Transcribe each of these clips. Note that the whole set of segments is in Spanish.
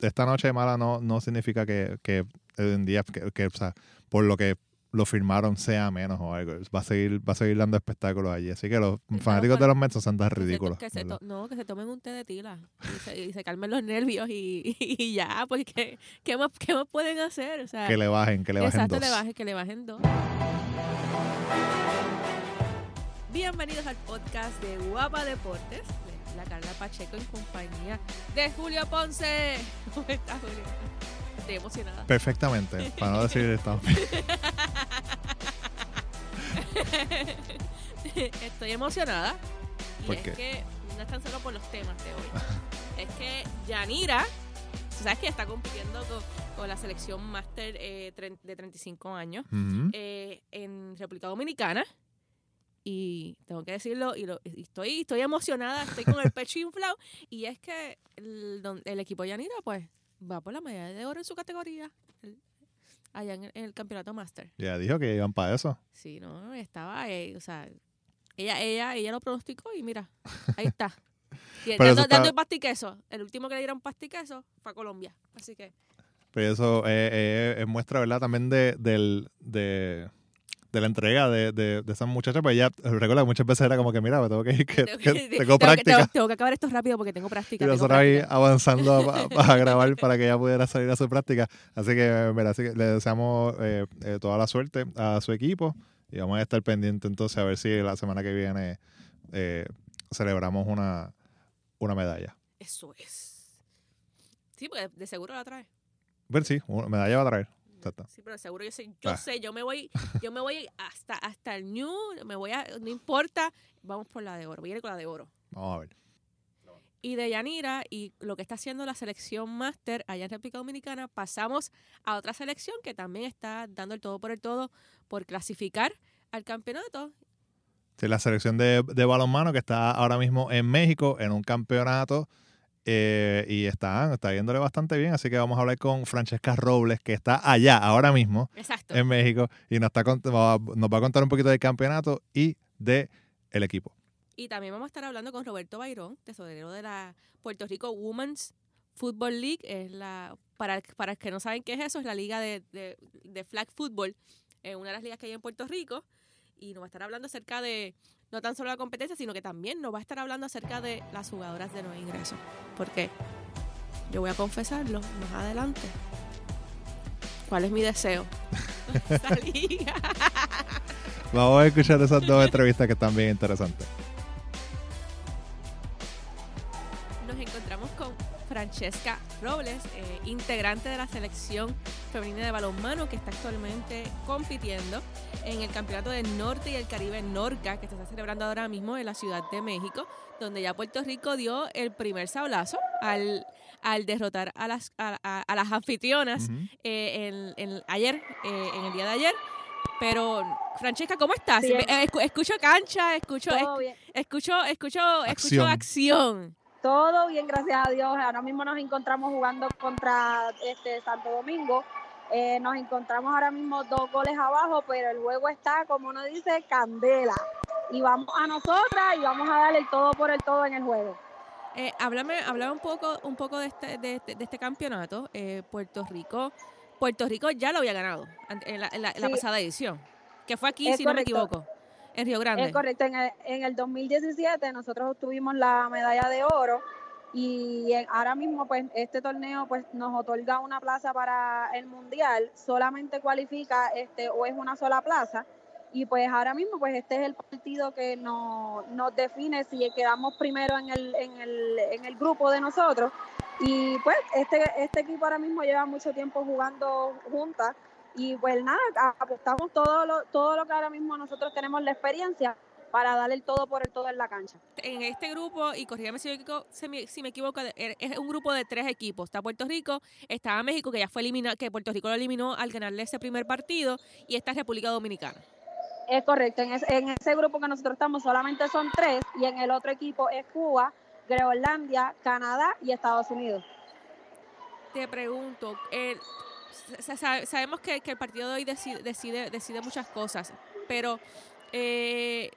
esta noche mala no, no significa que, que en día, que, que, o sea, por lo que lo firmaron sea menos o algo. Va a seguir, va a seguir dando espectáculos allí. Así que los fanáticos de los Mets son tan ridículos. no, que se tomen un té de tila y se, y se calmen los nervios y, y ya, pues ¿qué, qué, más, ¿qué más pueden hacer? O sea, Que le bajen, que le bajen exacto, dos. le bajen, que le bajen dos. Bienvenidos al podcast de Guapa Deportes. La Carla Pacheco en compañía de Julio Ponce. ¿Cómo estás, Julio? Estoy emocionada. Perfectamente, para no decir estamos Estoy emocionada. Y ¿Por es qué? que no es tan solo por los temas de hoy. es que Yanira, sabes que está compitiendo con, con la selección máster eh, de 35 años Ujú. eh, en República Dominicana. Y tengo que decirlo, y, lo- y estoy, estoy emocionada, estoy con el pecho inflado. Y es que el, el equipo Yanira, pues, va por la medalla de oro en su categoría, el- allá en el, en el campeonato máster. Ya dijo que iban para eso. Sí, no, estaba, eh, o sea, ella, ella, ella lo pronosticó y mira, ahí está. Y dando, está- dando el pastiqueso. El último que le dieron pastiqueso fue a Colombia. Así que, Pero eso eh, eh, es muestra, ¿verdad? También de, del, de, de la entrega de, de, de esa muchacha. Pues ella, recuerda, muchas veces era como que, mira, me tengo que ir, que, tengo que que- tengo que- práctica. tengo- tengo que acabar esto rápido porque tengo práctica. Y nosotros ahí avanzando a, a- a grabar para que ella pudiera salir a su práctica. Así que, mira, así que le deseamos eh, eh, toda la suerte a su equipo y vamos a estar pendientes entonces a ver si la semana que viene eh, celebramos una, una medalla. Eso es. Sí, porque de seguro la trae. Ver sí, una medalla va a traer. Sí, pero seguro yo sé, yo Ah. sé, yo me voy, yo me voy hasta, hasta el New, me voy a, no importa, vamos por la de oro, voy a ir con la de oro. Vamos a ver. y de Yanira y lo que está haciendo la selección máster allá en República Dominicana, pasamos a otra selección que también está dando el todo por el todo por clasificar al campeonato. Sí, la selección de, de balonmano que está ahora mismo en México en un campeonato eh, y está, está yéndole bastante bien. Así que vamos a hablar con Francesca Robles, que está allá ahora mismo Exacto. en México y nos, está, nos va a contar un poquito del campeonato y de el equipo. Y también vamos a estar hablando con Roberto Bayrón, tesorero de la Puerto Rico Women's Football League. Es la, para, para los que no saben qué es eso, es la liga de, de, de flag football, eh, una de las ligas que hay en Puerto Rico. Y nos va a estar hablando acerca de no tan solo la competencia, sino que también nos va a estar hablando acerca de las jugadoras de nuevo ingreso. Porque yo voy a confesarlo más adelante. ¿Cuál es mi deseo? Vamos a escuchar esas dos entrevistas que están bien interesantes. Nos encontramos con Francesca Robles, eh, integrante de la selección femenina de balonmano que está actualmente compitiendo en el Campeonato del Norte y el Caribe Norca que se está celebrando ahora mismo en la Ciudad de México, donde ya Puerto Rico dio el primer sablazo al, al derrotar a las, a, a- a las anfitrionas eh, en, en- ayer, eh, en el día de ayer. Pero, Francesca, ¿cómo estás? Eh, escu- escucho cancha, escucho, bien, escucho, escucho, escucho Acción. acción. todo bien, gracias a Dios. Ahora mismo nos encontramos jugando contra este Santo Domingo. Eh, nos encontramos ahora mismo dos goles abajo, pero el juego está, como uno dice, candela. Y vamos a nosotras y vamos a darle el todo por el todo en el juego. Eh, háblame, háblame un poco, un poco de este, de, este- de este campeonato. Eh, Puerto Rico, Puerto Rico ya lo había ganado an- en la, en la- en la Sí. pasada edición, que fue aquí, Es si no me equivoco, en Río Grande. Es correcto, en el, en el 2017 nosotros obtuvimos la medalla de oro y ahora mismo pues este torneo pues nos otorga una plaza para el mundial, solamente cualifica este o es una sola plaza. Y pues ahora mismo pues este es el partido que nos, nos define si quedamos primero en el, en el, en el grupo de nosotros. Y pues este, este equipo ahora mismo lleva mucho tiempo jugando juntas. Y pues nada, apostamos todo lo, todo lo que ahora mismo nosotros tenemos la experiencia para darle el todo por el todo en la cancha. En este grupo, y corrígame si me equivoco, si me, si me equivoco, er- es un grupo de tres equipos. Está Puerto Rico, está México, que ya fue eliminado, que Puerto Rico lo eliminó al ganarle ese primer partido, y está República Dominicana. Es correcto, en, ese- en ese grupo que nosotros estamos solamente son tres y en el otro equipo es Cuba, Groenlandia, Canadá y Estados Unidos. Te pregunto, sabemos que, que el partido de hoy decide, decide, decide muchas cosas, pero eh,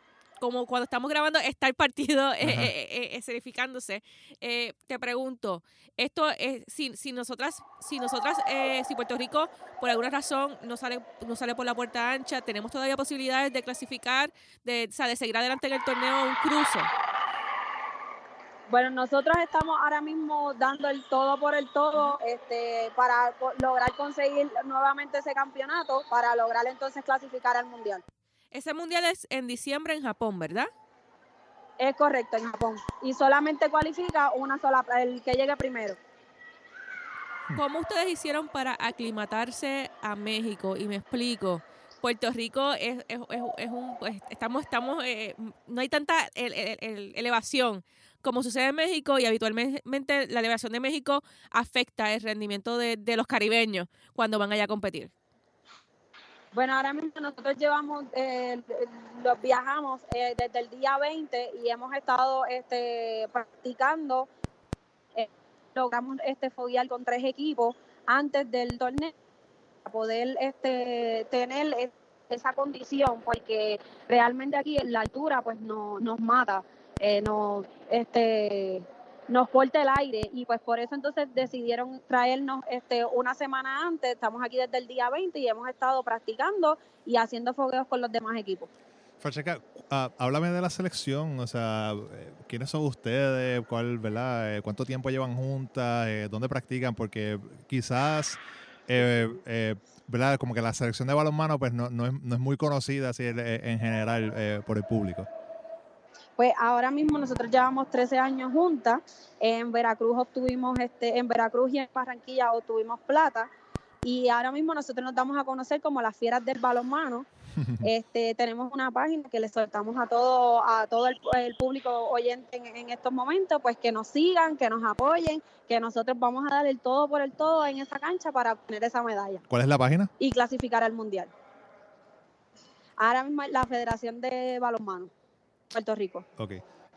como cuando estamos grabando está el partido eh, escenificándose. te pregunto, esto es, si, si nosotras, si nosotras, si Puerto Rico por alguna razón no sale, no sale por la puerta ancha, tenemos todavía posibilidades de clasificar, de, o sea, de seguir adelante en el torneo un cruce. Bueno, nosotros estamos ahora mismo dando el todo por el todo este, para lograr conseguir nuevamente ese campeonato, para lograr entonces clasificar al Mundial. Ese Mundial es en diciembre en Japón, ¿verdad? Es correcto, en Japón. Y solamente cualifica una sola, el que llegue primero. ¿Cómo ustedes hicieron para aclimatarse a México? Y me explico. Puerto Rico es, es, es, un, pues, estamos, estamos, eh, no hay tanta elevación como sucede en México y habitualmente la elevación de México afecta el rendimiento de, los caribeños cuando van allá a competir. Bueno, ahora mismo nosotros llevamos, eh, los viajamos eh, desde el día 20 y hemos estado este, practicando. Eh, logramos este foguear con tres equipos antes del torneo para poder este, tener esa condición, porque realmente aquí en la altura pues no, nos mata nos, este, nos corte el aire y pues por eso entonces decidieron traernos este, una semana antes, estamos aquí desde el día 20 y hemos estado practicando y haciendo fogueos con los demás equipos. Francesca, uh, háblame de la selección, o sea, eh, ¿quiénes son ustedes? ¿Cuál, verdad? Eh, ¿Cuánto tiempo llevan juntas? Eh, ¿Dónde practican? Porque quizás, ¿verdad? Como que la selección de balonmano pues no, no, es, no es muy conocida así en general por el público. Pues ahora mismo nosotros llevamos 13 años juntas. En Veracruz obtuvimos, este, en Veracruz y en Barranquilla obtuvimos plata. Y ahora mismo nosotros nos damos a conocer como las fieras del balonmano. Este, tenemos una página que le soltamos a todo, a todo el, público oyente en, estos momentos, pues que nos sigan, que nos apoyen, que nosotros vamos a dar el todo por el todo en esa cancha para obtener esa medalla. ¿Cuál es la página? Y clasificar al mundial. Ahora mismo la Federación de Balonmano. Puerto Rico. Ok.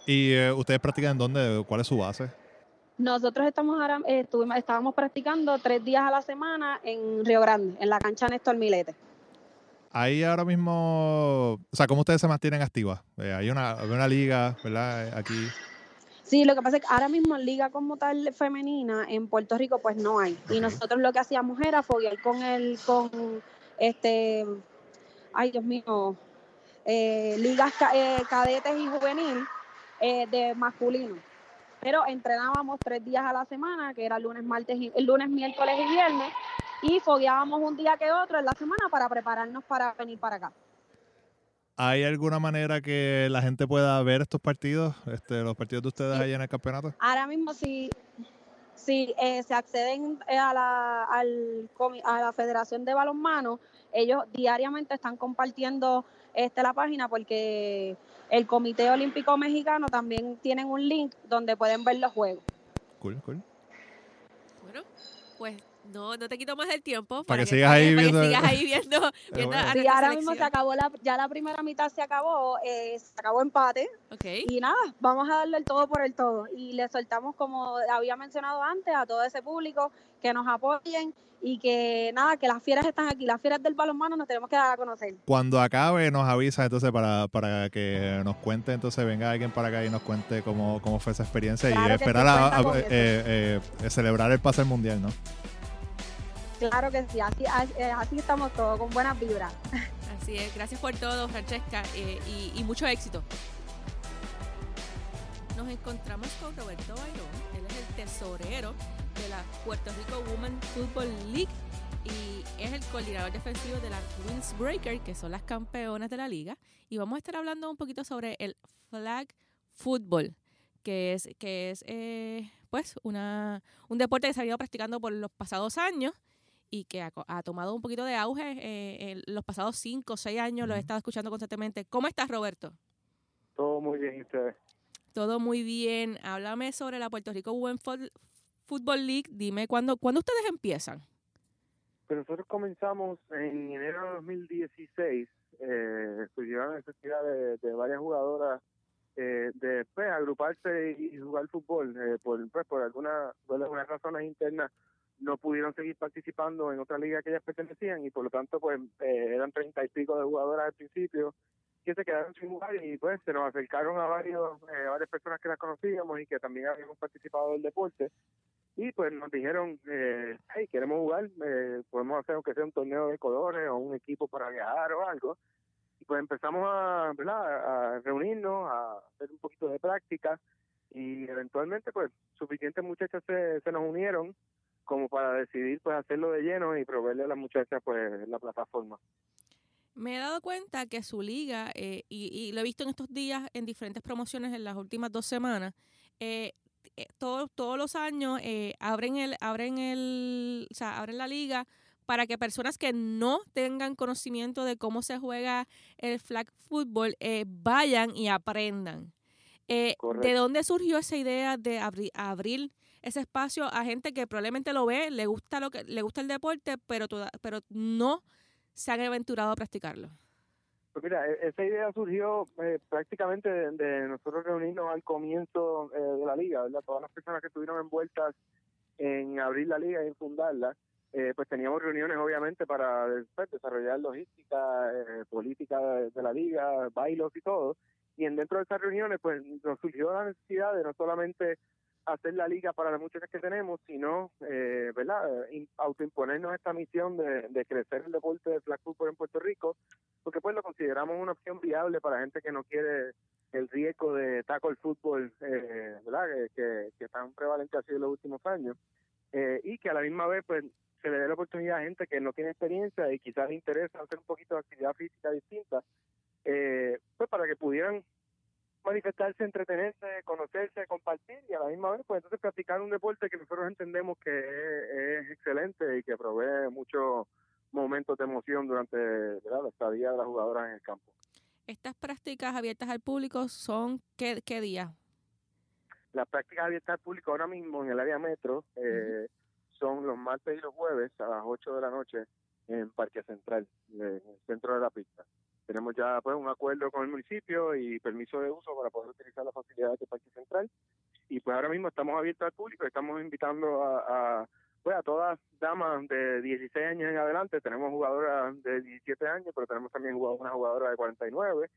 ¿Y eh, ustedes practican en dónde? ¿Cuál es su base? Nosotros estamos ahora, eh, estuvimos, estábamos practicando tres días a la semana en Río Grande, en la cancha Néstor Milete. Ahí ahora mismo, o sea, ¿cómo ustedes se mantienen activas? Eh, hay, una, una liga, ¿verdad? Aquí. Sí, lo que pasa es que ahora mismo en liga como tal femenina en Puerto Rico pues no hay. Y nosotros lo que hacíamos era foguear con el, con este, ay Dios mío, eh, ligas eh, cadetes y juvenil eh, de masculino. Pero entrenábamos tres días a la semana, que era lunes, martes, y, lunes, miércoles y viernes, y fogueábamos un día que otro en la semana para prepararnos para venir para acá. ¿Hay alguna manera que la gente pueda ver estos partidos, este, los partidos de ustedes ahí en el campeonato? Ahora mismo sí, si se acceden a la, al, a la Federación de Balonmano, ellos diariamente están compartiendo este, la página porque el Comité Olímpico Mexicano también tienen un link donde pueden ver los juegos. Cool, cool. Bueno, pues no, no te quito más el tiempo. Para, que, sigas ahí viendo. sigas ahí viendo. sí, ahora mismo se acabó la, ya la primera mitad se acabó, eh, se acabó empate. Okay. Y nada, vamos a darle el todo por el todo. Y le soltamos, como había mencionado antes, a todo ese público que nos apoyen y que nada, que las fieras están aquí, las fieras del balonmano nos tenemos que dar a conocer. Cuando acabe nos avisa entonces para, para que nos cuente, entonces venga alguien para acá y nos cuente cómo, cómo fue esa experiencia y esperar a, eh, eh, celebrar el pase mundial, ¿no? Claro que sí, así, eh, estamos todos, con buenas vibras. Así es, gracias por todo, Francesca, y, y mucho éxito. Nos encontramos con Roberto Bayrón, él es el tesorero de la Puerto Rico Women Football League y es el coordinador defensivo de la Queens Breaker, que son las campeonas de la liga. Y vamos a estar hablando un poquito sobre el flag football, que es, que es eh, pues una, un deporte que se ha ido practicando por los pasados años y que ha, tomado un poquito de auge eh, en los pasados cinco o seis años. Lo he estado escuchando constantemente. ¿Cómo estás, Roberto? Todo muy bien, ¿y ustedes? Todo muy bien. Háblame sobre la Puerto Rico Women Football League, dime, ¿cuándo, ¿cuándo ustedes empiezan? Pues nosotros comenzamos en enero de 2016, eh, surgieron la necesidad de, varias jugadoras eh, de pues, agruparse y jugar fútbol. Eh, por, pues, por algunas razones internas no pudieron seguir participando en otra liga que ellas pertenecían y por lo tanto pues eh, eran treinta y pico de jugadoras al principio que se quedaron sin jugar y pues se nos acercaron a varios eh, varias personas que las conocíamos y que también habíamos participado del deporte y pues nos dijeron eh, hey queremos jugar eh, podemos hacer aunque sea un torneo de colores o un equipo para viajar o algo y pues empezamos a, ¿verdad? a reunirnos a hacer un poquito de práctica y eventualmente pues suficientes muchachas se, se nos unieron como para decidir pues hacerlo de lleno y proveerle a las muchachas pues la plataforma me he dado cuenta que su liga, eh, y, y, lo he visto en estos días en diferentes promociones en las últimas dos semanas, eh, eh, todos, todos los años eh, abren el, abren el, o sea, abren la liga para que personas que no tengan conocimiento de cómo se juega el flag football eh, vayan y aprendan. Eh, ¿De dónde surgió esa idea de abrir, abrir ese espacio a gente que probablemente lo ve, le gusta lo que le gusta el deporte, pero toda, pero no se han aventurado a practicarlo? Pues mira, e, esa idea surgió eh, prácticamente de, de, nosotros reunirnos al comienzo eh, de la liga, ¿verdad? Todas las personas que estuvieron envueltas en abrir la liga y en fundarla, eh, pues teníamos reuniones obviamente para pues, desarrollar logística, eh, política de, de, la liga, bailos y todo. Y en dentro de esas reuniones, pues nos surgió la necesidad de no solamente hacer la liga para las muchachas que tenemos, sino, eh, ¿verdad?, autoimponernos esta misión de, crecer el deporte de flag football en Puerto Rico, porque pues lo consideramos una opción viable para gente que no quiere el riesgo de tackle fútbol, eh, ¿verdad?, que, que, que, tan prevalente ha sido en los últimos años, eh, y que a la misma vez, pues, se le dé la oportunidad a gente que no tiene experiencia y quizás le interesa hacer un poquito de actividad física distinta, eh, pues para que pudieran manifestarse, entretenerse, conocerse, compartir y a la misma vez, pues entonces practicar un deporte que nosotros entendemos que es, es excelente y que provee muchos momentos de emoción durante ¿verdad? la estadía de las jugadoras en el campo. ¿Estas prácticas abiertas al público son qué, qué día? Las prácticas abiertas al público ahora mismo en el área metro eh, uh -huh. son los martes y los jueves a las 8 de la noche en Parque Central, en el centro de la pista tenemos ya pues un acuerdo con el municipio y permiso de uso para poder utilizar las facilidades de Parque Central. Y pues ahora mismo estamos abiertos al público estamos invitando a, a pues a todas damas de 16 años en adelante. Tenemos jugadoras de 17 años pero tenemos también una jugadora de 49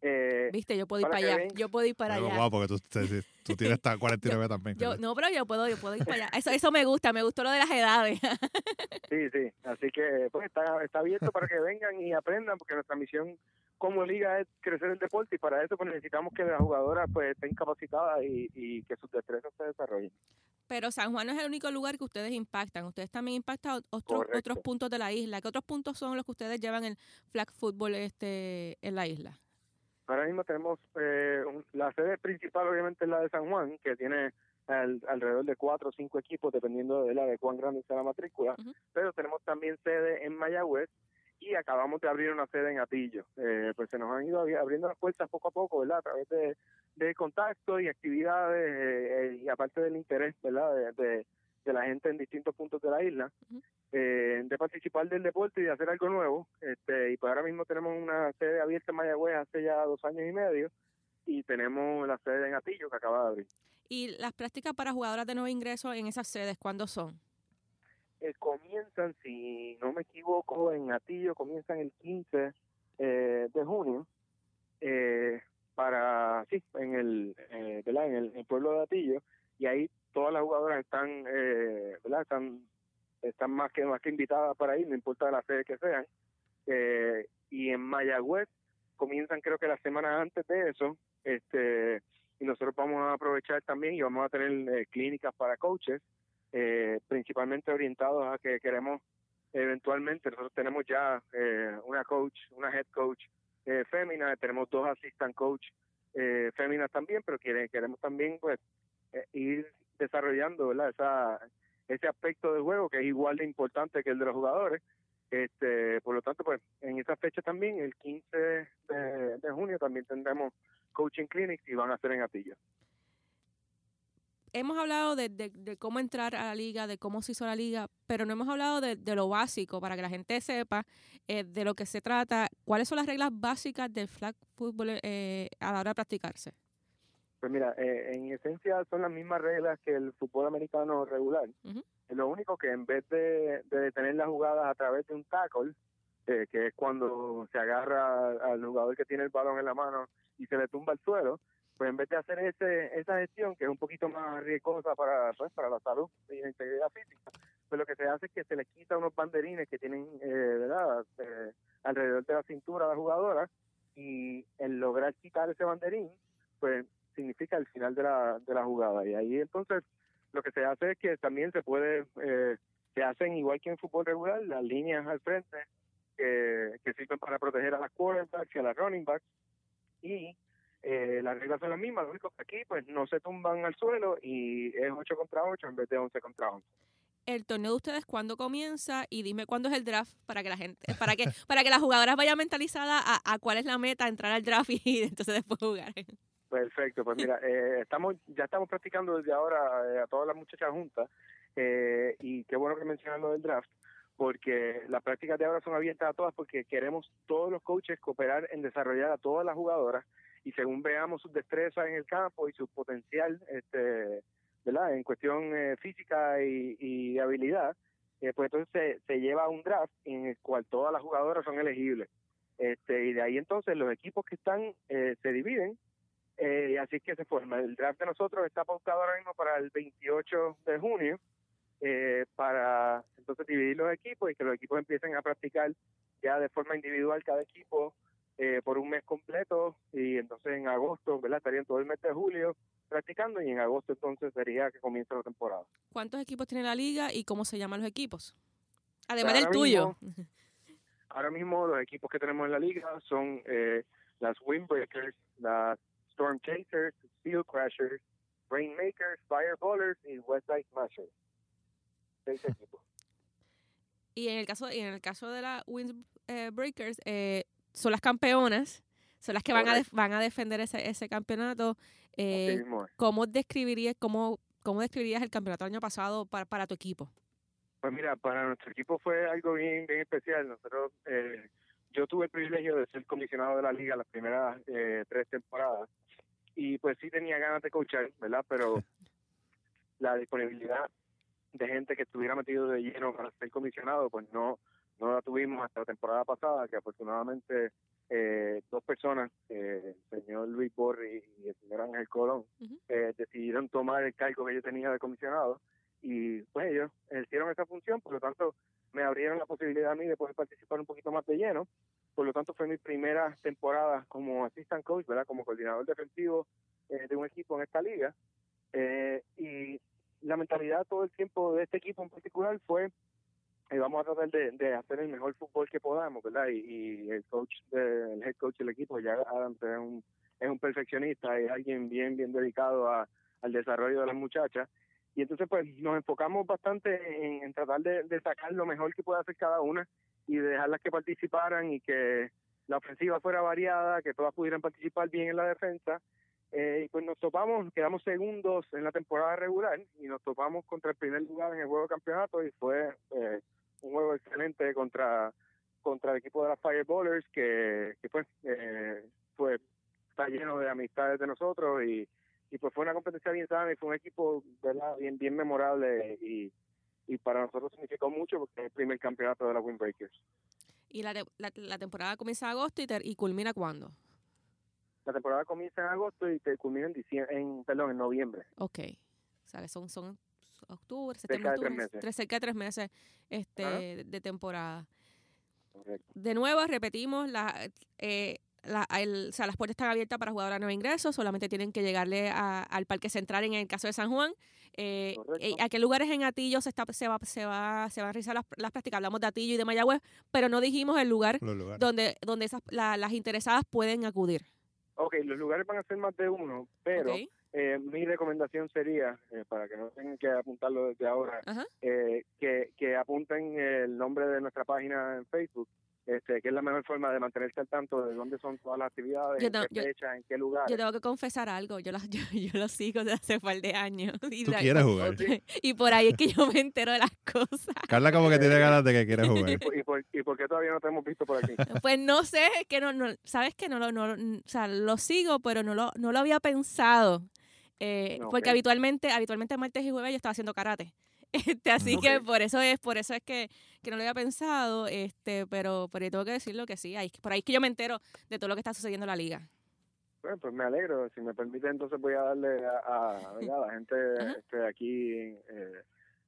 eh, Viste, yo puedo ir para, para allá. Ven. Yo puedo ir para pero allá. Guau, porque tú, tú tienes hasta 49 yo, también. Yo, no, pero yo puedo, yo puedo ir para allá. Eso, eso me gusta, me gustó lo de las edades. sí, sí. Así que pues está, está abierto para que vengan y aprendan, porque nuestra misión como liga es crecer el deporte y para eso pues necesitamos que las jugadoras pues estén capacitadas y, y que sus destrezas se desarrollen. Pero San Juan no es el único lugar que ustedes impactan. Ustedes también impactan otros, otros puntos de la isla. ¿Qué otros puntos son los que ustedes llevan el flag football este, en la isla? Ahora mismo tenemos eh, la sede principal, obviamente, es la de San Juan, que tiene al, alrededor de cuatro o cinco equipos, dependiendo de la de cuán grande sea la matrícula. Uh -huh. Pero tenemos también sede en Mayagüez y acabamos de abrir una sede en Atillo. Eh, pues se nos han ido abriendo las puertas poco a poco, ¿verdad? A través de, de contactos y actividades eh, y aparte del interés, ¿verdad? De, de, de, la gente en distintos puntos de la isla, uh -huh. eh, de participar del deporte y de hacer algo nuevo. Este, y pues ahora mismo tenemos una sede abierta en Mayagüez hace ya dos años y medio y tenemos la sede en Atillo que acaba de abrir. ¿Y las prácticas para jugadoras de nuevo ingreso en esas sedes cuándo son? Eh, comienzan, si no me equivoco, en Atillo comienzan el 15 eh, de junio eh, para, sí, en el, eh, ¿verdad? En el, en el, pueblo de Atillo y ahí todas las jugadoras están, eh, ¿verdad? Están, están más que más que invitadas para ir, no importa la sede que sean. Eh, y en Mayagüez comienzan creo que la semana antes de eso, este y nosotros vamos a aprovechar también y vamos a tener eh, clínicas para coaches, eh, principalmente orientados a que queremos eventualmente, nosotros tenemos ya eh, una coach, una head coach fémina, tenemos dos assistant coach eh, féminas también, pero quiere, queremos también pues ir desarrollando ¿verdad? Esa, ese aspecto del juego que es igual de importante que el de los jugadores. Este, por lo tanto, pues en esa fecha también, el 15 de, junio, también tendremos coaching clinics y van a ser en Atillo. Hemos hablado de, de, de, cómo entrar a la liga, de cómo se hizo la liga, pero no hemos hablado de, de lo básico para que la gente sepa eh, de lo que se trata. ¿Cuáles son las reglas básicas del flag football eh, a la hora de practicarse? Pues mira, eh, en esencia son las mismas reglas que el fútbol americano regular. Uh -huh. Lo único que en vez de, de detener las jugadas a través de un tackle, eh, que es cuando se agarra al jugador que tiene el balón en la mano y se le tumba al suelo, pues en vez de hacer ese, esa gestión, que es un poquito más riesgosa para, pues, para la salud y la integridad física, pues lo que se hace es que se le quita unos banderines que tienen, eh, ¿verdad?, eh, alrededor de la cintura de la jugadora y el lograr quitar ese banderín, pues significa el final de la, de la jugada. Y ahí entonces lo que se hace es que también se puede, eh, se hacen igual que en fútbol regular, las líneas al frente que, sirven para proteger a las quarterbacks y a las running backs. Y eh, las reglas son las mismas, lo único que aquí pues no se tumban al suelo y es 8 contra 8 en vez de 11 contra 11. El torneo de ustedes cuándo comienza y dime cuándo es el draft para que la gente, para que para que las jugadoras vayan mentalizadas a cuál es la meta, entrar al draft y entonces después jugar. Perfecto, pues mira, eh, estamos ya estamos practicando desde ahora eh, a todas las muchachas juntas eh, y qué bueno que mencionan lo del draft porque las prácticas de ahora son abiertas a todas porque queremos todos los coaches cooperar en desarrollar a todas las jugadoras y según veamos sus destrezas en el campo y su potencial, este, ¿verdad? En cuestión eh, física y, y habilidad, eh, pues entonces se, se lleva a un draft en el cual todas las jugadoras son elegibles. Este, y de ahí entonces los equipos que están eh, se dividen eh, y así que se forma. El draft de nosotros está pautado ahora mismo para el 28 de junio eh, para entonces dividir los equipos y que los equipos empiecen a practicar ya de forma individual cada equipo eh, por un mes completo y entonces en agosto, ¿verdad? Estarían todo el mes de julio practicando y en agosto entonces sería que comienza la temporada. ¿Cuántos equipos tiene la liga y cómo se llaman los equipos? Además del tuyo. Ahora mismo los equipos que tenemos en la liga son eh, las Windbreakers, las Storm Chasers, Steel Crashers, Rainmakers, Fireballers y Westside Smashers. Seis equipos. Y en el caso, y en el caso de la Windbreakers, eh, son las campeonas, son las que van a, van a defender ese, ese campeonato. Eh. ¿Cómo describirías, cómo, cómo describirías el campeonato del año pasado para, para tu equipo? Pues mira, para nuestro equipo fue algo bien, bien especial. Nosotros, eh, yo tuve el privilegio de ser comisionado de la liga las primeras eh, tres temporadas y pues sí tenía ganas de coachar, ¿verdad? Pero la disponibilidad de gente que estuviera metido de lleno para ser comisionado, pues no no la tuvimos hasta la temporada pasada, que afortunadamente eh, dos personas, eh, el señor Luis Borri y el señor Ángel Colón, eh, decidieron tomar el cargo que yo tenía de comisionado y pues ellos ejercieron esa función, por lo tanto me abrieron la posibilidad a mí de poder participar un poquito más de lleno, por lo tanto fue mi primera temporada como assistant coach, ¿verdad? como coordinador defensivo eh, de un equipo en esta liga eh, y la mentalidad todo el tiempo de este equipo en particular fue eh, vamos a tratar de, de hacer el mejor fútbol que podamos, ¿verdad? Y, y el coach, de- el head coach del equipo, ya Adams es un, es un perfeccionista, es alguien bien, bien dedicado a, al desarrollo de las muchachas. Y entonces, pues, nos enfocamos bastante en, en tratar de, de sacar lo mejor que pueda hacer cada una y de dejarlas que participaran y que la ofensiva fuera variada, que todas pudieran participar bien en la defensa. Eh, y pues nos topamos, quedamos segundos en la temporada regular y nos topamos contra el primer lugar en el juego de campeonato y fue eh, un juego excelente contra contra el equipo de las Fireballers que, que pues eh, fue está lleno de amistades de nosotros y, y pues fue una competencia bien sana y fue un equipo verdad bien bien memorable y, y para nosotros significó mucho porque es el primer campeonato de la Windbreakers. Y la, te- la, la temporada comienza en agosto y, ter- y culmina cuándo? La temporada comienza en agosto y te culmina en diciembre, en perdón, en noviembre. Ok. O sea, que son, son octubre, Cerca septiembre, de tres octubre, meses. tres- cerca de tres meses este, de temporada. Correcto. De nuevo, repetimos, la, eh, la, el- o sea, las puertas están abiertas para jugadores a nuevo ingreso, solamente tienen que llegarle a- al Parque Central en el caso de San Juan. Eh, eh, ¿A qué lugares en Atillo se, está, se, va, se, va, se van a realizar las, las prácticas? Hablamos de Atillo y de Mayagüez, pero no dijimos el lugar donde, donde esas, la- las interesadas pueden acudir. Ok, los lugares van a ser más de uno, pero eh, mi recomendación sería, eh, para que no tengan que apuntarlo desde ahora, eh, que, que apunten el nombre de nuestra página en Facebook, este, que es la mejor forma de mantenerse al tanto de dónde son todas las actividades, Yo en qué yo- fecha, en qué lugar. Yo tengo que confesar algo, yo, las, yo, yo lo sigo desde hace un par de años. Y, Tú la- quieres jugar. Y por ahí es que yo me entero de las cosas. Carla como que tiene ganas de que quiere jugar. ¿Y, por, y, por, y por qué todavía no te hemos visto por aquí? Pues no sé, es que no, no sabes que no lo, no, lo- o sea, lo sigo, pero no lo, no lo había pensado. Eh. Porque habitualmente, habitualmente martes y jueves yo estaba haciendo karate. Este, así que por eso es, por eso es que, que no lo había pensado, este, pero, pero tengo que decirlo que sí, ahí, por ahí es que yo me entero de todo lo que está sucediendo en la liga. Bueno, pues me alegro. Si me permite, entonces voy a darle a, a, la gente este, aquí, eh,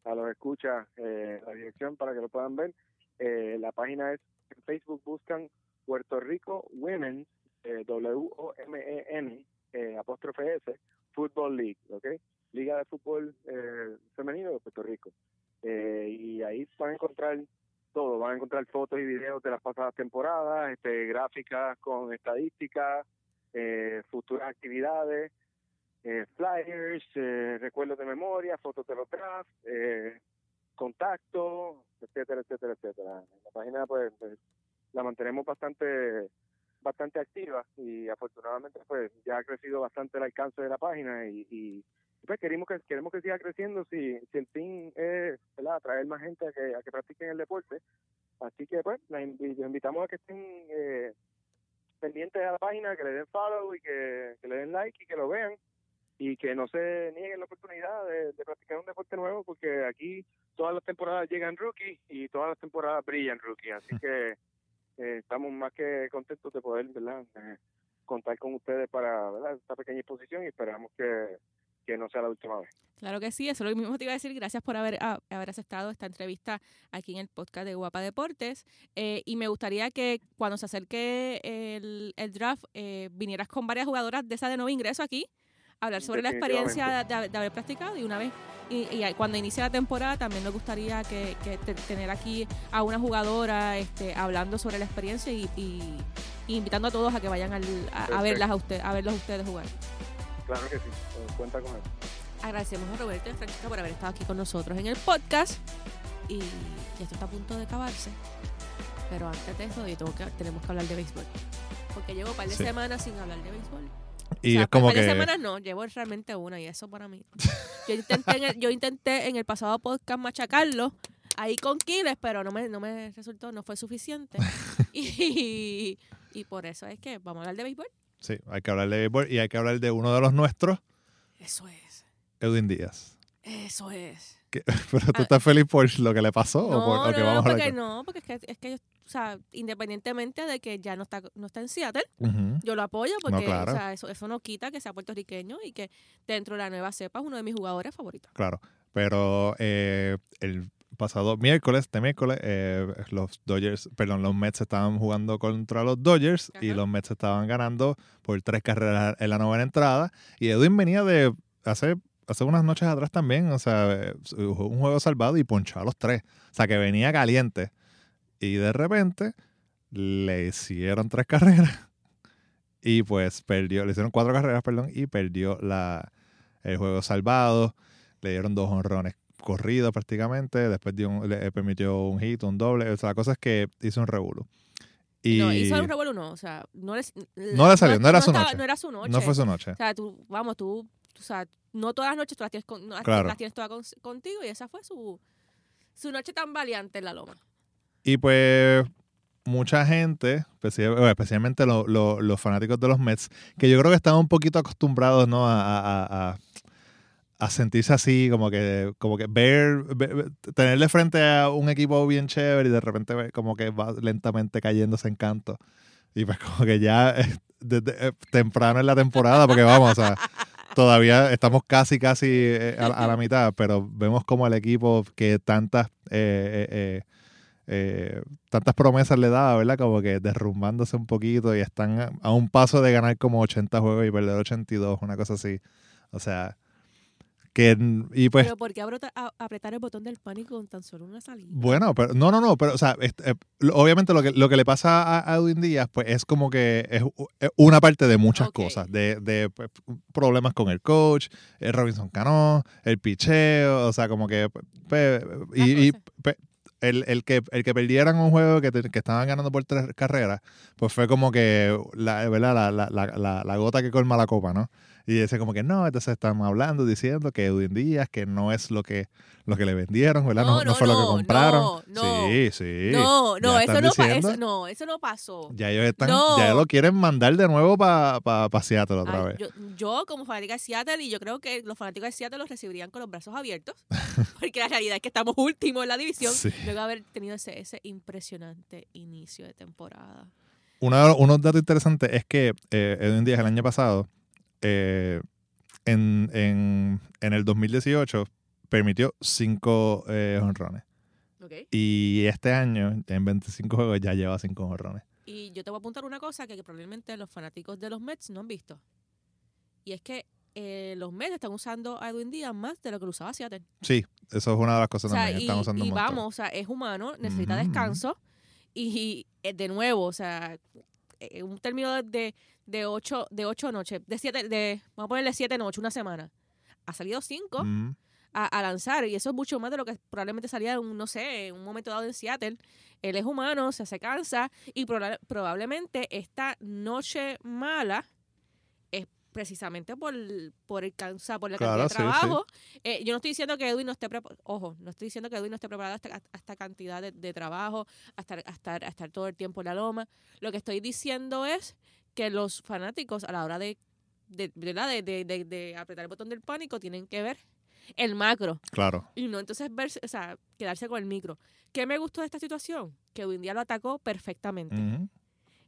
a los escuchas, eh, la dirección para que lo puedan ver. Eh, la página es, en Facebook buscan Puerto Rico Women, eh, W-O-M-E-N, apóstrofe S, Football League, ¿ok? Liga de Fútbol eh, Femenino de Puerto Rico. Eh, y ahí van a encontrar todo, van a encontrar fotos y videos de las pasadas temporadas, este, gráficas con estadísticas, eh, futuras actividades, eh, flyers, eh, recuerdos de memoria, fotos de los drafts, contactos, etcétera, etcétera, etcétera. La página pues, pues, la mantenemos bastante bastante activa y afortunadamente pues ya ha crecido bastante el alcance de la página y, y pues queremos que queremos que siga creciendo si, si el fin es ¿verdad? atraer más gente a que, a que practiquen el deporte así que pues los invitamos a que estén eh, pendientes a la página, que le den follow y que, que le den like y que lo vean y que no se nieguen la oportunidad de, de practicar un deporte nuevo porque aquí todas las temporadas llegan rookies y todas las temporadas brillan rookies, así que eh, estamos más que contentos de poder ¿verdad? Eh, contar con ustedes para ¿verdad? esta pequeña exposición y esperamos que, que no sea la última vez. Claro que sí, eso es lo mismo te iba a decir. Gracias por haber, a- haber aceptado esta entrevista aquí en el podcast de Guapa Deportes. Eh, y me gustaría que cuando se acerque el, el draft eh, vinieras con varias jugadoras de esa de nuevo ingreso aquí, a hablar sobre la experiencia de, haber practicado y una vez, y, y cuando inicie la temporada también nos gustaría que, que te- tener aquí a una jugadora este, hablando sobre la experiencia y, y- y invitando a todos a que vayan al- a, a verlas a usted, a verlos a ustedes jugar. Claro que sí, eh, cuenta con eso. Agradecemos a Roberto y a Francisca por haber estado aquí con nosotros en el podcast. Y, y esto está a punto de acabarse. Pero antes de eso, yo tengo que, tenemos que hablar de béisbol. Porque llevo un par de Sí. semanas sin hablar de béisbol. Y o sea, es como par de que. semanas no, llevo realmente una y eso para mí. Yo intenté en el, yo intenté en el pasado podcast machacarlo ahí con Kiles, pero no me, no me resultó, no fue suficiente. y, y por eso es que vamos a hablar de béisbol. Sí, hay que hablar de béisbol y hay que hablar de uno de los nuestros, Eso es, Edwin Díaz. eso es. Pero tú Ah. estás feliz por lo que le pasó o No, por o que no, vamos no, porque no, porque es que, es que, o sea, independientemente de que ya no está, no está en Seattle, yo lo apoyo porque claro. o sea, eso, eso no quita que sea puertorriqueño y que dentro de la nueva cepa es uno de mis jugadores favoritos. Claro, pero eh, el pasado miércoles, este miércoles, eh, los Dodgers, perdón, los Mets estaban jugando contra los Dodgers y los Mets estaban ganando por tres carreras en la novena entrada. Y Edwin venía de hace, hace unas noches atrás también, o sea, eh, un juego salvado y ponchó a los tres, o sea, que venía caliente. Y de repente le hicieron tres carreras y pues perdió, le hicieron cuatro carreras, perdón, y perdió la, el juego salvado. Le dieron dos honrones corridos prácticamente, después dio un- le permitió un hit, un doble, o sea, la cosa es que hizo un revuelo. Y No, hizo un revuelo, no, o sea, no le, No le salió, no era su estaba- noche. No era su noche. no fue su noche. O sea, tú, vamos, tú, o sea, no todas las noches tú las tienes, con- no, Claro. las tienes todas con- contigo y esa fue su, su noche tan valiente en la loma. Y pues mucha gente, especialmente lo- lo- los fanáticos de los Mets, que yo creo que están un poquito acostumbrados ¿no? a, a- a- a- sentirse así, como que, como que ver, tenerle frente a un equipo bien chévere y de repente como que va lentamente cayéndose en canto. Y pues como que ya eh, eh, temprano en la temporada, porque vamos, o sea, todavía estamos casi, casi eh, a, a la mitad, pero vemos como el equipo que tantas, eh, eh, tantas promesas le daba, ¿verdad? Como que derrumbándose un poquito y están a, a un paso de ganar como 80 juegos y perder 82, una cosa así. O sea, que, y pues Pero ¿por qué apretar el botón del pánico con tan solo una salida? bueno, pero no, no, no, pero o sea, eh, obviamente lo que, lo que le pasa a, a Edwin Díaz, pues es como que es una parte de muchas cosas, de, de, pues, problemas con el coach, el Robinson Cano, el picheo, o sea, como que pues, y, el, el que el que perdieran un juego que, te- que estaban ganando por tres carreras, pues fue como que la, ¿verdad? La, la, la, la, la gota que colma la copa, ¿no? Y dice como que no, entonces estamos hablando, diciendo que Edwin Díaz, que no es lo que, lo que le vendieron, ¿verdad? No, no fue lo que compraron. No, no, No. Sí, sí. No, no, eso están no, diciendo- eso, no, eso no pasó. Ya ellos están, ya lo quieren mandar de nuevo para pa, pa Seattle otra Ay, vez. yo, yo, como fanática de Seattle, y yo creo que los fanáticos de Seattle los recibirían con los brazos abiertos, porque la realidad es que estamos últimos en la división, Sí. luego de haber tenido ese, ese impresionante inicio de temporada. Uno unos datos interesantes es que eh, Edwin Díaz el año pasado, eh, en, en, en el 2018, permitió cinco eh, honrones. ¿ok? Y este año, en 25 juegos, ya lleva cinco honrones. Y yo te voy a apuntar una cosa que, que probablemente los fanáticos de los Mets no han visto. Y es que eh, los Mets están usando a Edwin Díaz más de lo que lo usaba Seattle. Sí, eso es una de las O cosas sea, también. y, Están usando y vamos, o sea, es humano, necesita descanso. Y eh, de nuevo, o sea, eh, un término de, de ocho, de ocho noches, de siete, de, vamos a ponerle siete noches, una semana. Ha salido cinco Mm, a, a lanzar y eso es mucho más de lo que probablemente salía en un, no sé, en un momento dado en Seattle. Él es humano, se hace cansa y proba- probablemente esta noche mala es precisamente por, por el cansa, por la Claro, cantidad de sí, sí. trabajo. Eh, yo no estoy diciendo que Edwin no esté preparado, ojo, no estoy diciendo que Edwin no esté preparado a esta cantidad de, de trabajo, a estar, a, estar, a estar todo el tiempo en la loma. Lo que estoy diciendo es que los fanáticos a la hora de, de, ¿verdad? de, de, de- de apretar el botón del pánico tienen que ver el macro claro. y no entonces verse, o sea, quedarse con el micro. ¿Qué me gustó de esta situación? Que hoy en día lo atacó perfectamente. Ujú,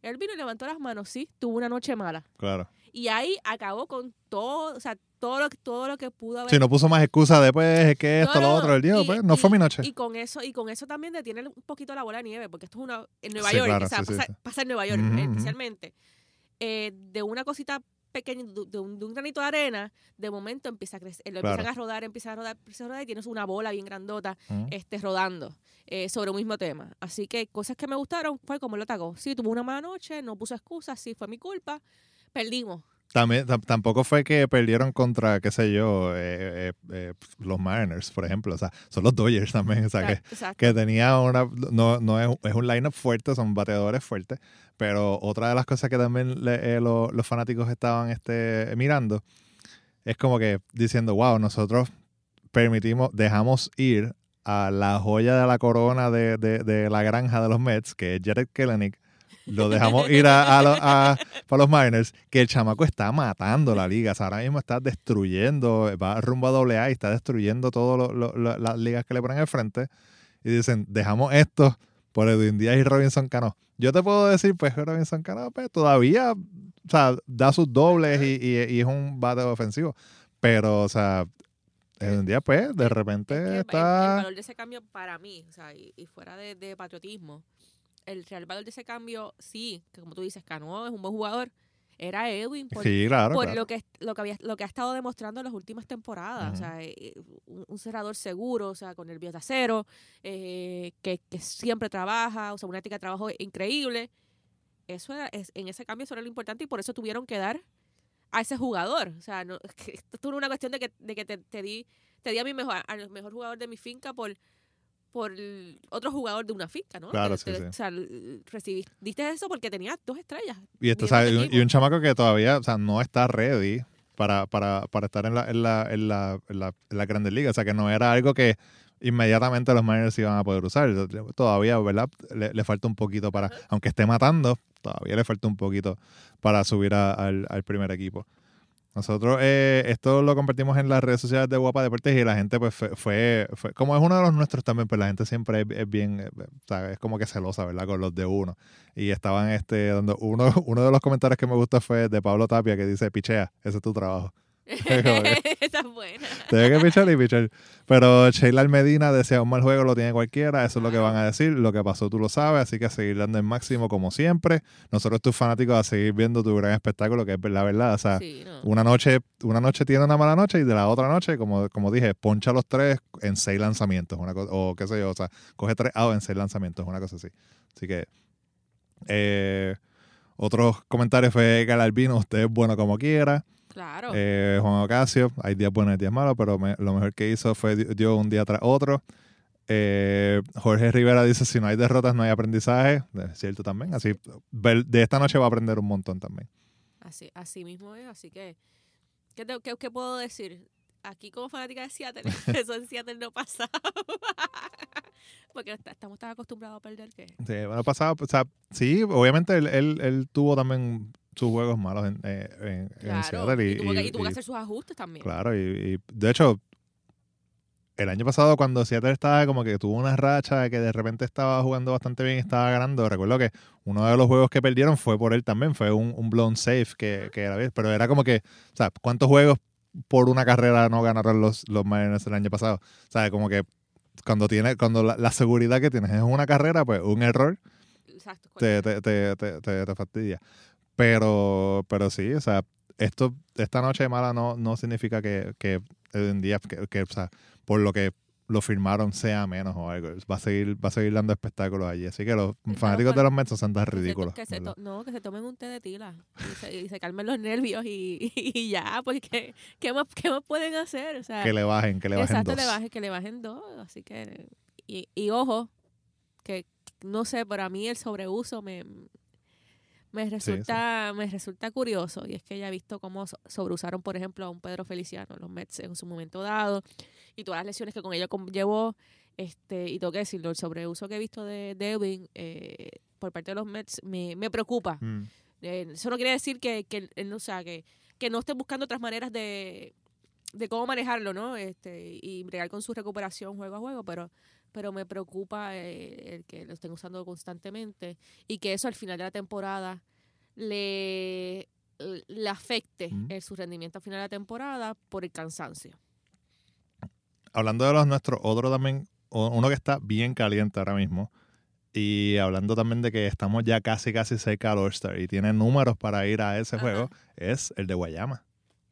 Él vino y levantó las manos, sí, tuvo una noche mala. claro. Y ahí acabó con todo, o sea, todo lo, todo lo que pudo haber. Si no puso más excusa después, es que esto, No, lo otro. Dijo, y- pues, no y- fue mi noche. Y con eso, y con eso también detiene un poquito la bola de nieve, porque esto es una en Nueva Sí, York, claro, o sea, sí, sí, pasa, sí. pasa en Nueva York, ujú. especialmente. Eh, de una cosita pequeña, de, un, de un granito de arena, de momento empieza a crecer, lo Claro. empiezan a rodar, empieza a rodar, empieza a rodar y tienes una bola bien grandota este, rodando eh, sobre un mismo tema. Así que cosas que me gustaron fue como lo atacó. Sí, tuvo una mala noche, no puso excusas, sí, fue mi culpa, perdimos. También, tam- tampoco fue que perdieron contra, qué sé yo, eh, eh, eh, los Mariners, por ejemplo. O sea, son los Dodgers también. O sea, que, que tenía una. No, no es, es un lineup fuerte, son bateadores fuertes. Pero otra de las cosas que también le- lo- los fanáticos estaban este, mirando es como que diciendo, wow, nosotros permitimos, dejamos ir a la joya de la corona de, de- de la granja de los Mets, que es Jared Kelenic. Lo dejamos ir a, a, para los Miners, que el chamaco está matando la liga. O sea, ahora mismo está destruyendo, va rumbo a doble A y está destruyendo todas las ligas que le ponen al frente. Y dicen, dejamos esto por Edwin Díaz y Robinson Cano. Yo te puedo decir, pues Robinson Cano pues, todavía o sea, da sus dobles y, y- y es un bate ofensivo. Pero, o sea, Edwin Díaz, pues, de Es repente que el- el, el está... valor de ese cambio para mí, o sea, y, y fuera de, de patriotismo, el real valor de ese cambio, sí, que como tú dices, Cano es un buen jugador, era Edwin por, Sí, claro, por claro. lo que lo que había lo que ha estado demostrando en las últimas temporadas, o sea, eh, un, un cerrador seguro, o sea, con el de acero, eh, que, que siempre trabaja, o sea, una ética de trabajo increíble. Eso era, es- en ese cambio eso era lo importante y por eso tuvieron que dar a ese jugador. O sea, no, esto no es una cuestión de que, de que te, te di te di a mi mejor al mejor jugador de mi finca por por otro jugador de una finca, ¿no? Claro, sí, te- sí. O sea, recibiste eso porque tenías dos estrellas. Y, esto, o sea, y, un, equipo. y un chamaco que todavía o sea, no está ready para, para, para estar en la, en, la, en, la, en, la, en la Grandes Ligas. O sea, que no era algo que inmediatamente los Miners iban a poder usar. Todavía, ¿verdad? Le, le falta un poquito para, aunque esté matando, todavía le falta un poquito para subir a- al, al primer equipo. Nosotros eh, esto lo compartimos en las redes sociales de Guapa Deportes y la gente pues fue, fue, fue- como es uno de los nuestros también, pues la gente siempre es, bien, eh, sea, es como que celosa, ¿verdad? Con los de uno. Y estaban este dando, uno, uno de los comentarios que me gustó fue de Pablo Tapia que dice, pichea, ese es tu trabajo. Esa es buena. Tiene que pichar y pichar. Pero Sheila Medina decía, un mal juego lo tiene cualquiera, eso es lo que van a decir, lo que pasó tú lo sabes, así que a seguir dando el máximo como siempre. Nosotros tus fanáticos a seguir viendo tu gran espectáculo, que es la verdad, o sea, Sí, no. una noche, una noche tiene una mala noche y de la otra noche, como, como dije, poncha los tres en seis lanzamientos, una cosa, o qué sé yo, o sea, coge tres outs en seis lanzamientos, una cosa así. Así que, eh, otros comentarios fue Galalbino, usted es bueno como quiera. Claro. Eh, Juan Ocasio, hay días buenos y días malos, pero me- lo mejor que hizo fue di- dio un día tras otro. Eh, Jorge Rivera dice, si no hay derrotas no hay aprendizaje. Es cierto también. Así, de esta noche va a aprender un montón también. Así, así mismo es, así que, ¿qué, te- qué- qué puedo decir? aquí como fanática de Seattle, eso en Seattle no pasaba. Porque estamos tan acostumbrados a perder que... Sí, bueno, pasado, o sea, sí, obviamente él, él, él tuvo también sus juegos malos en, eh, en, en Claro, Seattle. y, Y, tuvo, que, y- tuvo que hacer sus ajustes también. Claro, y, de hecho, el año pasado cuando Seattle estaba como que tuvo una racha que de repente estaba jugando bastante bien y estaba ganando, recuerdo que uno de los juegos que perdieron fue por él también, fue un, un blown safe que, que era bien, pero era como que, o sea, ¿cuántos juegos por una carrera no ganaron los, los Mariners el año pasado? O sea, como que cuando tiene, cuando la, la seguridad que tienes es una carrera, pues un error Exacto. te, te, te- te fastidia. Pero, pero sí, o sea, esto, esta noche mala no, no significa que, que en día, que, que, o sea, por lo que lo firmaron sea menos o algo. Va a seguir, va a seguir dando espectáculos allí. Así que los fanáticos de los Mets son tan ridículos. que se no, que se tomen un té de tila y se, y se calmen los nervios y, y ya, porque ¿qué más, ¿qué más pueden hacer? O sea, Que le bajen, que le bajen exacto, dos. le bajen, que le bajen dos. Así que, y, y ojo, que no sé, pero a mí el sobreuso me, me resulta me resulta curioso. Y es que ya he visto cómo so- sobreusaron, por ejemplo, a un Pedro Feliciano, los Mets en su momento dado, y todas las lesiones que con ello llevó. Este, y tengo que decirlo, el sobreuso que he visto de Devin eh, por parte de los Mets me, me preocupa. Mm. Eh, eso no quiere decir que, que, o sea, que, que no estén buscando otras maneras de, de cómo manejarlo, ¿no? Este, y bregar con su recuperación juego a juego, pero, pero me preocupa eh, el que lo estén usando constantemente y que eso al final de la temporada le, le afecte Mm. su rendimiento al final de la temporada por el cansancio. Hablando de los nuestros, otro también, uno que está bien caliente ahora mismo. Y hablando también de que estamos ya casi, casi cerca al All-Star y tiene números para ir a ese Ajá. juego, es el de Guayama.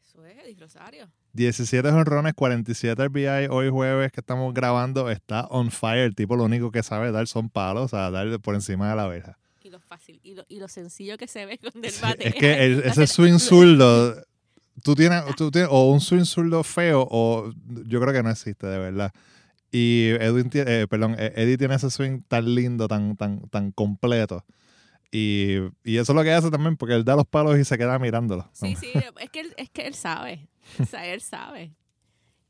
Eso es, Rosario. 17 honrones, 47 RBI hoy jueves que estamos grabando. Está on fire. El tipo lo único que sabe dar son palos, o sea, dar por encima de la verja. Y lo fácil, y lo, y lo sencillo que se ve con el Sí, bate. es que el- ese swing zurdo, tú tienes, tú tienes o un swing zurdo feo o yo creo que no existe de verdad. Y Edwin, eh, perdón, eh, Eddie tiene ese swing tan lindo, tan, tan, tan completo. Y, y eso es lo que hace también, porque él da los palos y se queda mirándolos. Sí, sí, es que él, es que él sabe. O sea, él sabe.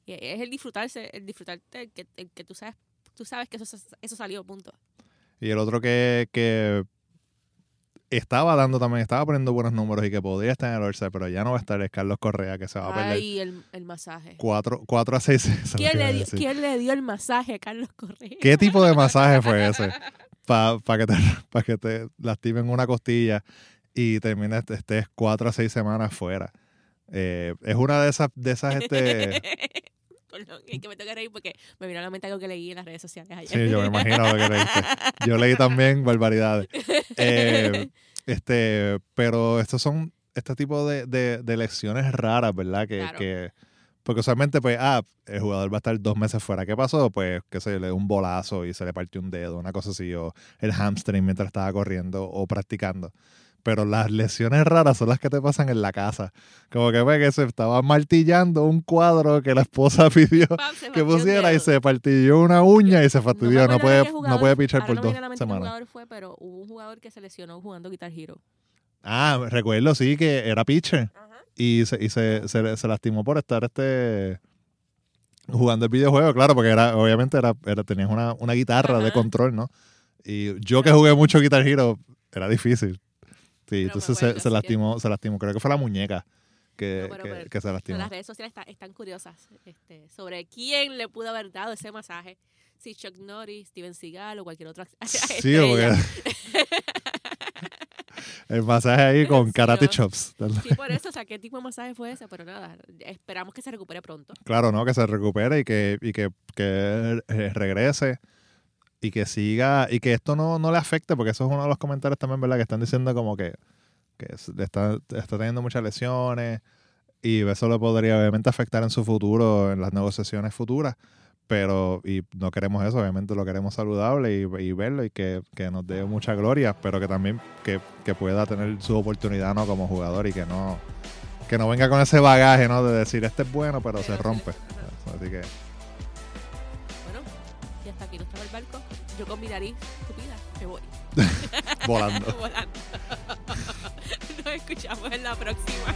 Y es el disfrutarse, el disfrutarte, el que, el que tú sabes, tú sabes que eso, eso salió, punto. Y el otro que, que estaba dando también, estaba poniendo buenos números y que podría estar en el All-Star, pero ya no va a estar, es Carlos Correa, que se va a perder Ay, el, el masaje. 4, a 6. eso es lo ¿Quién le, dio. ¿Quién le dio el masaje a Carlos Correa? ¿Qué tipo de masaje fue ese? Para que, te, pa que te lastimen una costilla y termines, estés 4 a 6 semanas fuera. Eh, es una de esas, de esas, este... Que me tengo que reír porque me vino a la mente algo que leí en las redes sociales ayer. Sí, yo me imagino lo que leíste. Yo leí también barbaridades. Eh, este, pero estos son este tipo de, de, de lecciones raras, ¿verdad? Que, Claro. que porque usualmente, pues, ah, el jugador va a estar dos meses fuera. ¿Qué pasó? Pues, que se le dio un bolazo y se le partió un dedo, una cosa así, o el hamstring mientras estaba corriendo o practicando. Pero las lesiones raras son las que te pasan en la casa. Como que, pues, que se estaba martillando un cuadro que la esposa pidió Pam, que pusiera y se partilló una uña y se fastidió. No, puede, no puede pichar por no dos semanas. jugador fue, pero hubo un jugador que se lesionó jugando Guitar Hero. Ah, recuerdo, sí, que era pitcher. Y se, y se, se, se lastimó por estar este jugando el videojuego, claro, porque era, obviamente era, era tenías una, una guitarra de Ajá. control, ¿no? Y yo que jugué mucho Guitar Hero, era difícil. Sí, entonces acuerdo, se, se que- lastimó, se lastimó. Creo que fue la muñeca que, No, pero- que, se lastimó. las redes sociales está- están curiosas este, sobre quién le pudo haber dado ese masaje. Si Chuck Norris, Steven Seagal o cualquier otro Sí, estrella. porque el masaje ahí con Sí, karate ¿no? chops. Sí, por eso, o sea, ¿qué tipo de masaje fue ese? Pero nada, esperamos que se recupere pronto. Claro, ¿no? Que se recupere y que, y que, que regrese y que siga y que esto no, no le afecte, porque eso es uno de los comentarios también, ¿verdad? Que están diciendo como que, que es- está, está teniendo muchas lesiones y eso le podría obviamente afectar en su futuro, en las negociaciones futuras. Pero, y no queremos eso, obviamente lo queremos saludable y, y verlo y que, que nos dé mucha gloria, pero que también que, que pueda tener su oportunidad, ¿no? Como jugador y que no, que no venga con ese bagaje, ¿no? De decir, este es bueno, pero, se rompe. Así que, Bueno, y hasta aquí nos el barco. Yo con mi nariz estúpida me voy volando. volando. Nos escuchamos en la próxima.